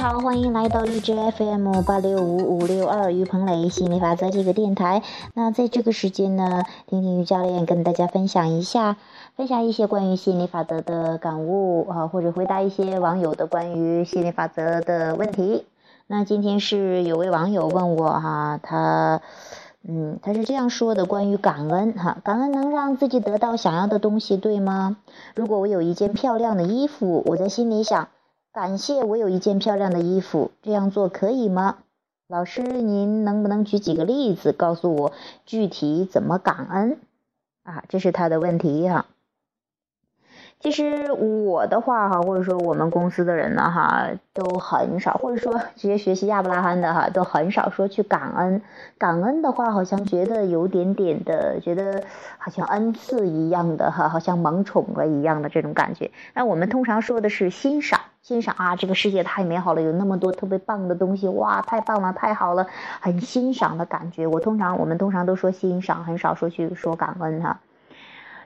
好，欢迎来到荔枝 FM 八六五五六二于鹏磊心理法则这个电台。那在这个时间呢，听听于教练跟大家分享一下，分享一些关于心理法则的感悟啊，或者回答一些网友的关于心理法则的问题。那今天是有位网友问我哈，他嗯，他是这样说的：关于感恩哈，感恩能让自己得到想要的东西，对吗？如果我有一件漂亮的衣服，我在心里想。感谢我有一件漂亮的衣服，这样做可以吗？老师，您能不能举几个例子，告诉我具体怎么感恩？啊，这是他的问题哈。其实我的话哈，或者说我们公司的人呢哈，都很少，或者说直接学习亚伯拉罕的哈，都很少说去感恩。感恩的话，好像觉得有点点的，觉得好像恩赐一样的哈，好像蒙宠了一样的这种感觉。那我们通常说的是欣赏，欣赏啊，这个世界太美好了，有那么多特别棒的东西，哇，太棒了，太好了，很欣赏的感觉。我通常我们通常都说欣赏，很少说去说感恩哈。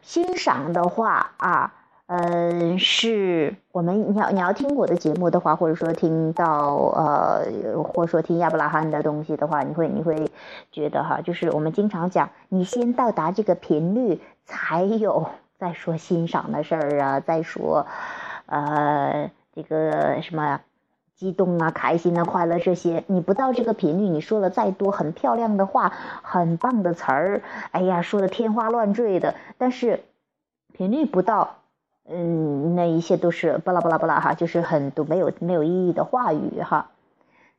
欣赏的话啊。嗯，是我们你要你要听我的节目的话，或者说听到呃，或者说听亚伯拉罕的东西的话，你会你会觉得哈，就是我们经常讲，你先到达这个频率，才有再说欣赏的事儿啊，再说呃这个什么激动啊、开心啊、快乐这些，你不到这个频率，你说了再多很漂亮的话、很棒的词儿，哎呀，说的天花乱坠的，但是频率不到。嗯，那一切都是巴拉巴拉巴拉哈，就是很多没有没有意义的话语哈。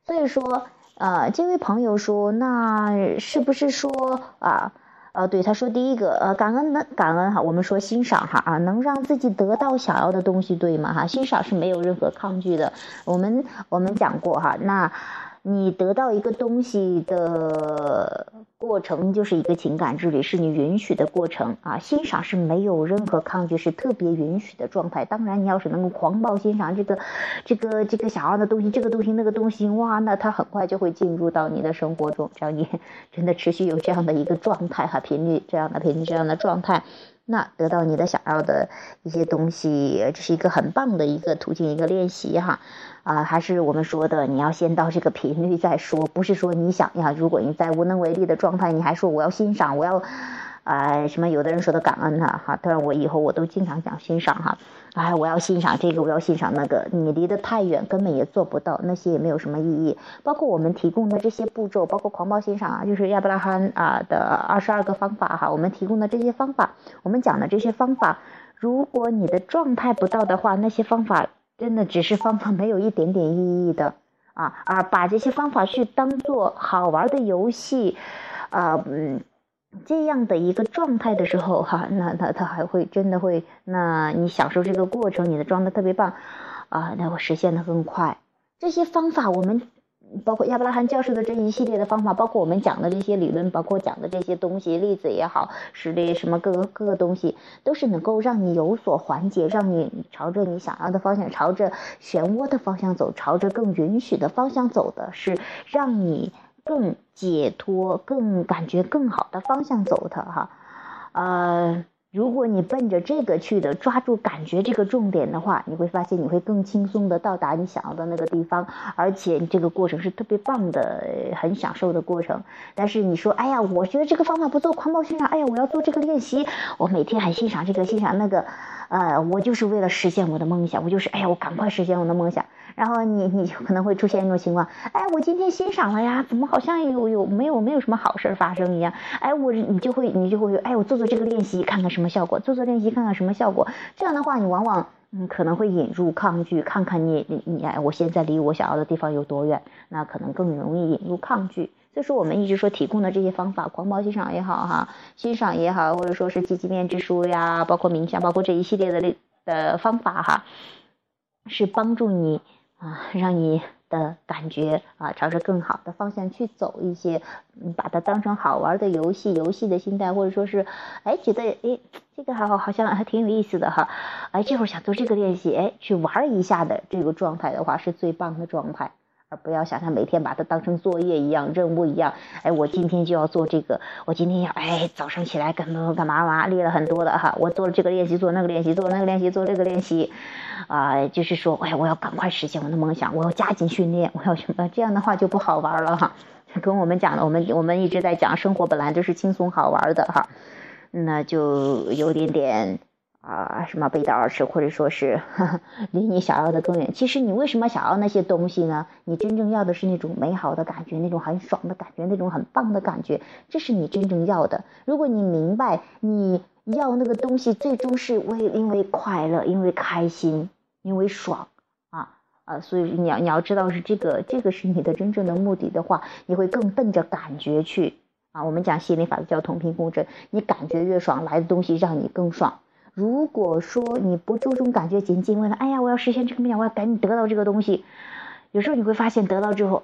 所以说，呃，这位朋友说，那是不是说啊，呃，对他说，第一个，呃，感恩能感恩哈，我们说欣赏哈啊，能让自己得到想要的东西，对吗？哈，欣赏是没有任何抗拒的。我们我们讲过哈，那。你得到一个东西的过程就是一个情感之旅，是你允许的过程啊。欣赏是没有任何抗拒，是特别允许的状态。当然，你要是能够狂暴欣赏这个、这个、这个想要的东西，这个东西那个东西，哇，那它很快就会进入到你的生活中。只要你 真的持续有这样的一个状态哈，频率这样的频率这样的状态。那得到你的想要的一些东西，这是一个很棒的一个途径，一个练习哈，啊，还是我们说的，你要先到这个频率再说，不是说你想要，如果你在无能为力的状态，你还说我要欣赏，我要。哎，什么？有的人说的感恩呢，哈，当然我以后我都经常讲欣赏哈。哎，我要欣赏这个，我要欣赏那个，你离得太远，根本也做不到，那些也没有什么意义。包括我们提供的这些步骤，包括狂暴欣赏啊，就是亚伯拉罕啊的二十二个方法哈，我们提供的这些方法，我们讲的这些方法，如果你的状态不到的话，那些方法真的只是方法，没有一点点意义的啊。而把这些方法去当做好玩的游戏，啊，嗯。这样的一个状态的时候，哈，那他他还会真的会，那你享受这个过程，你的状态特别棒，啊，那会实现的更快。这些方法，我们包括亚伯拉罕教授的这一系列的方法，包括我们讲的这些理论，包括讲的这些东西，例子也好，实例什么各个各个东西，都是能够让你有所缓解，让你朝着你想要的方向，朝着漩涡的方向走，朝着更允许的方向走的，是让你。更解脱、更感觉更好的方向走的哈，呃，如果你奔着这个去的，抓住感觉这个重点的话，你会发现你会更轻松的到达你想要的那个地方，而且这个过程是特别棒的，很享受的过程。但是你说，哎呀，我觉得这个方法不做狂暴欣赏，哎呀，我要做这个练习，我每天还欣赏这个欣赏那个，呃，我就是为了实现我的梦想，我就是，哎呀，我赶快实现我的梦想。然后你你就可能会出现一种情况，哎，我今天欣赏了呀，怎么好像有有没有没有什么好事发生一样？哎，我你就会你就会哎，我做做这个练习看看什么效果，做做练习看看什么效果。这样的话，你往往嗯可能会引入抗拒，看看你你你哎，我现在离我想要的地方有多远？那可能更容易引入抗拒。所以说我们一直说提供的这些方法，狂暴欣赏也好哈，欣赏也好，或者说是积极面之书呀，包括冥想，包括这一系列的类的方法哈，是帮助你。啊，让你的感觉啊，朝着更好的方向去走一些，嗯把它当成好玩的游戏，游戏的心态，或者说是，哎，觉得哎，这个好好像还挺有意思的哈，哎，这会儿想做这个练习，哎，去玩一下的这个状态的话，是最棒的状态。不要想象每天把它当成作业一样、任务一样。哎，我今天就要做这个，我今天要哎早上起来干嘛干嘛嘛，列了很多的哈，我做了这个练习，做那个练习，做那个练习，做这个练习，啊，就是说，哎，我要赶快实现我的梦想，我要加紧训练，我要什么？这样的话就不好玩了哈。跟我们讲的，我们我们一直在讲，生活本来就是轻松好玩的哈，那就有点点。啊，什么背道而驰，或者说是离你想要的更远。其实你为什么想要那些东西呢？你真正要的是那种美好的感觉，那种很爽的感觉，那种很棒的感觉，这是你真正要的。如果你明白你要那个东西，最终是为因为快乐，因为开心，因为爽啊啊，所以你要你要知道是这个，这个是你的真正的目的的话，你会更奔着感觉去啊。我们讲心理法则叫同频共振，你感觉越爽，来的东西让你更爽。如果说你不注重感觉，仅仅为了哎呀，我要实现这个梦想，我要赶紧得到这个东西，有时候你会发现得到之后，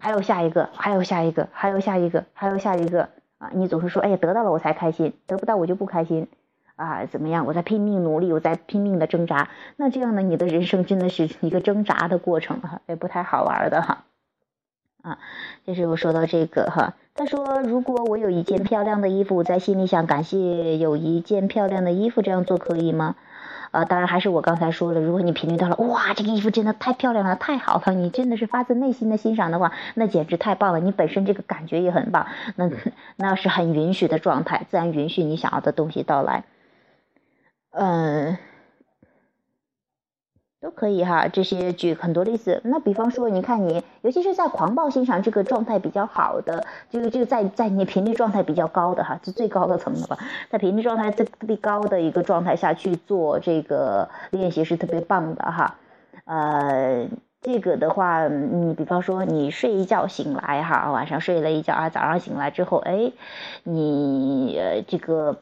还有下一个，还有下一个，还有下一个，还有下一个啊！你总是说哎呀，得到了我才开心，得不到我就不开心啊？怎么样？我在拼命努力，我在拼命的挣扎，那这样呢，你的人生真的是一个挣扎的过程哈，也不太好玩的哈。啊，就是我说到这个哈，他说如果我有一件漂亮的衣服，在心里想感谢有一件漂亮的衣服，这样做可以吗？啊，当然还是我刚才说的，如果你频率到了，哇，这个衣服真的太漂亮了，太好了，你真的是发自内心的欣赏的话，那简直太棒了，你本身这个感觉也很棒，那 那是很允许的状态，自然允许你想要的东西到来，嗯。都可以哈，这些举很多例子。那比方说，你看你，尤其是在狂暴欣赏这个状态比较好的，就就在在你频率状态比较高的哈，是最高的层了吧，在频率状态最特别高的一个状态下去做这个练习是特别棒的哈。呃，这个的话，你比方说你睡一觉醒来哈，晚上睡了一觉啊，早上醒来之后，哎，你呃这个。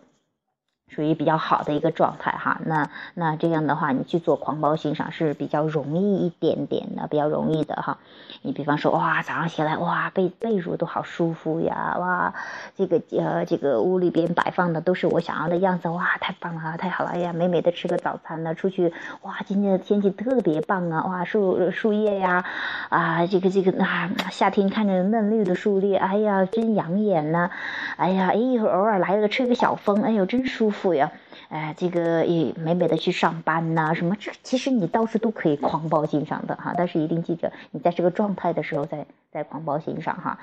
属于比较好的一个状态哈，那那这样的话，你去做狂暴欣赏是比较容易一点点的，比较容易的哈。你比方说，哇，早上起来，哇，被被褥都好舒服呀，哇，这个呃，这个屋里边摆放的都是我想要的样子，哇，太棒了，太好了，哎呀，美美的吃个早餐呢，出去，哇，今天的天气特别棒啊，哇，树树叶呀，啊，这个这个啊，夏天看着嫩绿的树叶，哎呀，真养眼呐，哎呀，哎，偶尔来个吹个小风，哎呦，真舒服。富呀，哎，这个也美美的去上班呐，什么这其实你到处都可以狂暴欣赏的哈，但是一定记着你在这个状态的时候再再狂暴欣赏哈，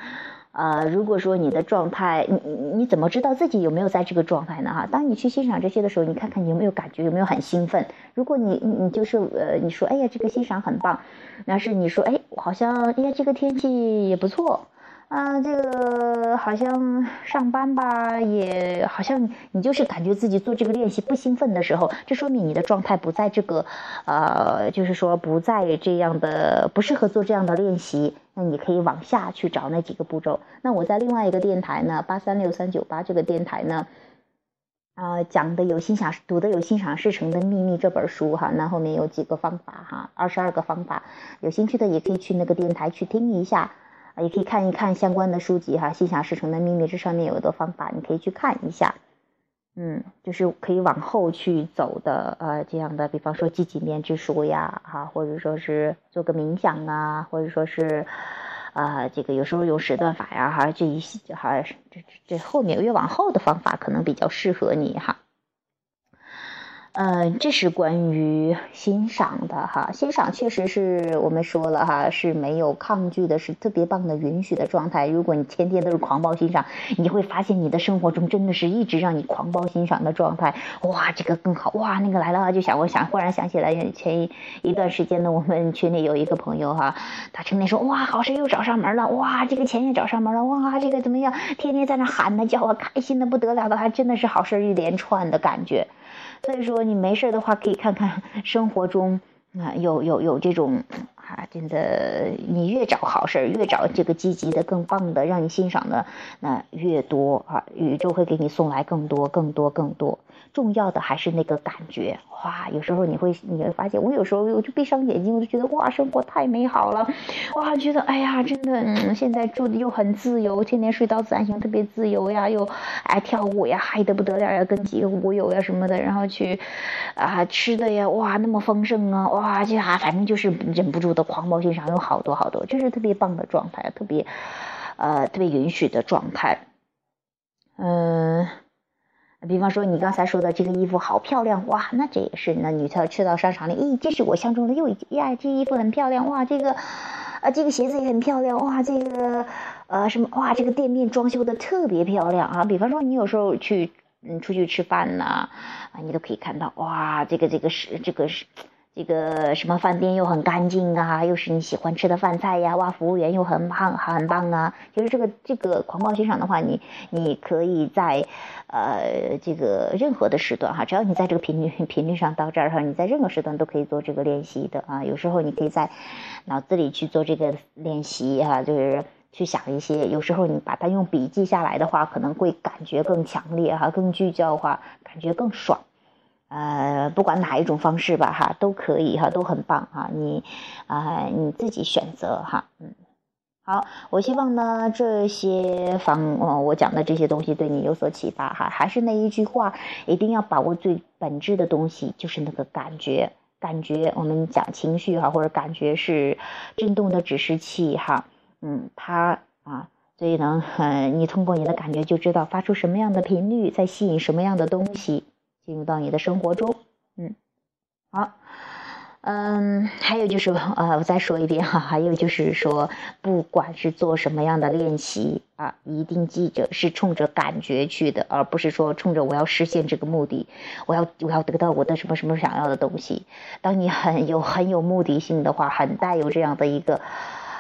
呃，如果说你的状态，你你怎么知道自己有没有在这个状态呢哈？当你去欣赏这些的时候，你看看你有没有感觉，有没有很兴奋？如果你你就是呃，你说哎呀这个欣赏很棒，那是你说哎好像哎呀这个天气也不错。啊，这个好像上班吧，也好像你就是感觉自己做这个练习不兴奋的时候，这说明你的状态不在这个，呃，就是说不在这样的，不适合做这样的练习。那你可以往下去找那几个步骤。那我在另外一个电台呢，八三六三九八这个电台呢，啊，讲的有心想读的有心想事成的秘密这本书哈，那后面有几个方法哈，二十二个方法，有兴趣的也可以去那个电台去听一下。啊，也可以看一看相关的书籍哈，《心想事成的秘密》这上面有的方法，你可以去看一下。嗯，就是可以往后去走的，呃，这样的，比方说记几面之书呀，哈，或者说是做个冥想啊，或者说是，啊，这个有时候用时段法呀，哈，这一系哈，这这这后面越往后的方法可能比较适合你哈。嗯，这是关于欣赏的哈，欣赏确实是我们说了哈，是没有抗拒的，是特别棒的允许的状态。如果你天天都是狂暴欣赏，你会发现你的生活中真的是一直让你狂暴欣赏的状态。哇，这个更好哇，那个来了就想我想忽然想起来前一一段时间呢，我们群里有一个朋友哈，他成天说哇好事又找上门了，哇这个钱也找上门了，哇这个怎么样，天天在那喊呢叫啊，开心的不得了的，还真的是好事一连串的感觉。所以说，你没事的话，可以看看生活中啊，有有有这种，真的，你越找好事儿，越找这个积极的、更棒的，让你欣赏的那越多啊，宇宙会给你送来更多、更多、更多。重要的还是那个感觉，哇！有时候你会你会发现，我有时候我就闭上眼睛，我就觉得哇，生活太美好了，哇，觉得哎呀，真的，嗯，现在住的又很自由，天天睡到自然醒，特别自由呀，又爱跳舞呀，嗨的不得了呀，跟几个舞友呀什么的，然后去啊吃的呀，哇，那么丰盛啊，哇，就啊，反正就是忍不住的狂暴欣赏有好多好多，这是特别棒的状态，特别呃特别允许的状态。嗯，比方说你刚才说的这个衣服好漂亮哇，那这也是那女特去到商场里，咦，这是我相中的又一呀，这衣服很漂亮哇，这个啊这个鞋子也很漂亮哇，这个呃什么哇，这个店面装修的特别漂亮啊。比方说你有时候去。嗯，出去吃饭呐，啊，你都可以看到，哇，这个这个是这个是这个什么饭店又很干净啊，又是你喜欢吃的饭菜呀，哇，服务员又很棒很棒啊。其实这个这个狂暴欣赏的话，你你可以在呃这个任何的时段哈，只要你在这个频率频率上到这儿哈，你在任何时段都可以做这个练习的啊。有时候你可以在脑子里去做这个练习哈，就是。去想一些，有时候你把它用笔记下来的话，可能会感觉更强烈哈，更聚焦的话，感觉更爽。呃，不管哪一种方式吧哈，都可以哈，都很棒哈。你啊，你自己选择哈。嗯，好，我希望呢这些方，我讲的这些东西对你有所启发哈。还是那一句话，一定要把握最本质的东西，就是那个感觉。感觉我们讲情绪哈，或者感觉是震动的指示器哈。嗯，它啊，所以呢，你通过你的感觉就知道发出什么样的频率，在吸引什么样的东西进入到你的生活中。嗯，好，嗯，还有就是，呃，我再说一遍哈，还有就是说，不管是做什么样的练习啊，一定记着是冲着感觉去的，而不是说冲着我要实现这个目的，我要我要得到我的什么什么想要的东西。当你很有很有目的性的话，很带有这样的一个。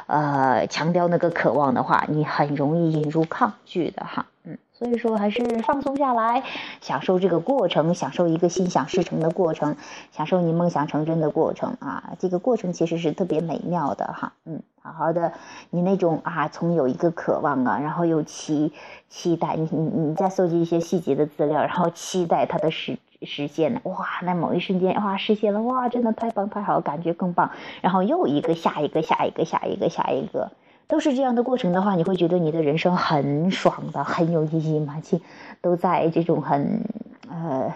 呃，强调那个渴望的话，你很容易引入抗拒的哈，嗯，所以说还是放松下来，享受这个过程，享受一个心想事成的过程，享受你梦想成真的过程啊，这个过程其实是特别美妙的哈，嗯，好好的，你那种啊，从有一个渴望啊，然后又期期待，你你你再搜集一些细节的资料，然后期待它的实。实现了哇！那某一瞬间哇，实现了哇，真的太棒太好，感觉更棒。然后又一个下一个下一个下一个下一个，都是这样的过程的话，你会觉得你的人生很爽的，很有意义嘛？其都在这种很呃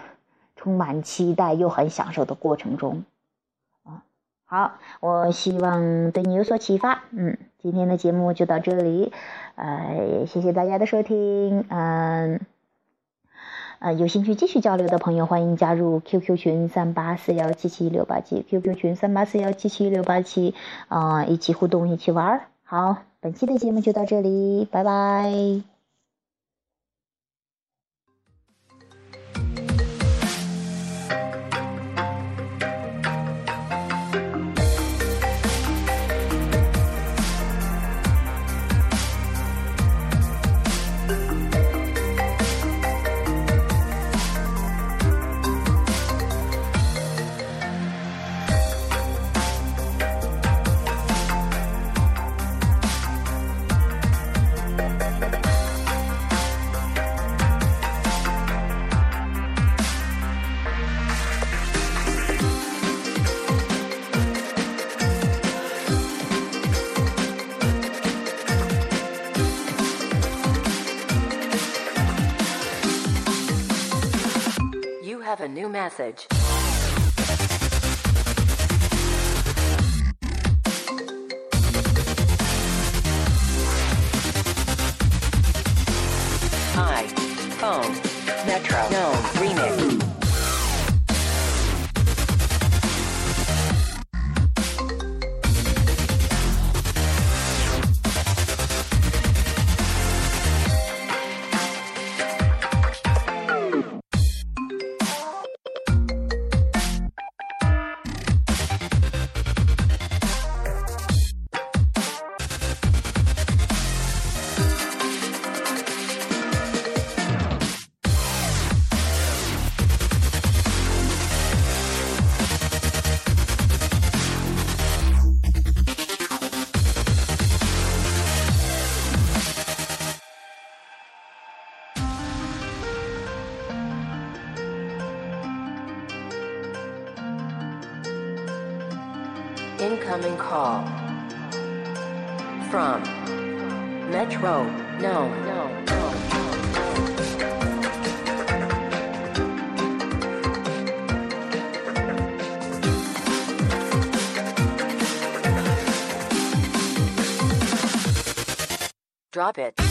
充满期待又很享受的过程中啊。好，我希望对你有所启发。嗯，今天的节目就到这里，呃，谢谢大家的收听，嗯。呃，有兴趣继续交流的朋友，欢迎加入 QQ 群三八四幺七七六八七，QQ 群三八四幺七七六八七，啊，一起互动，一起玩儿。好，本期的节目就到这里，拜拜。New message. incoming call from Metro. No, no, no. no. drop it.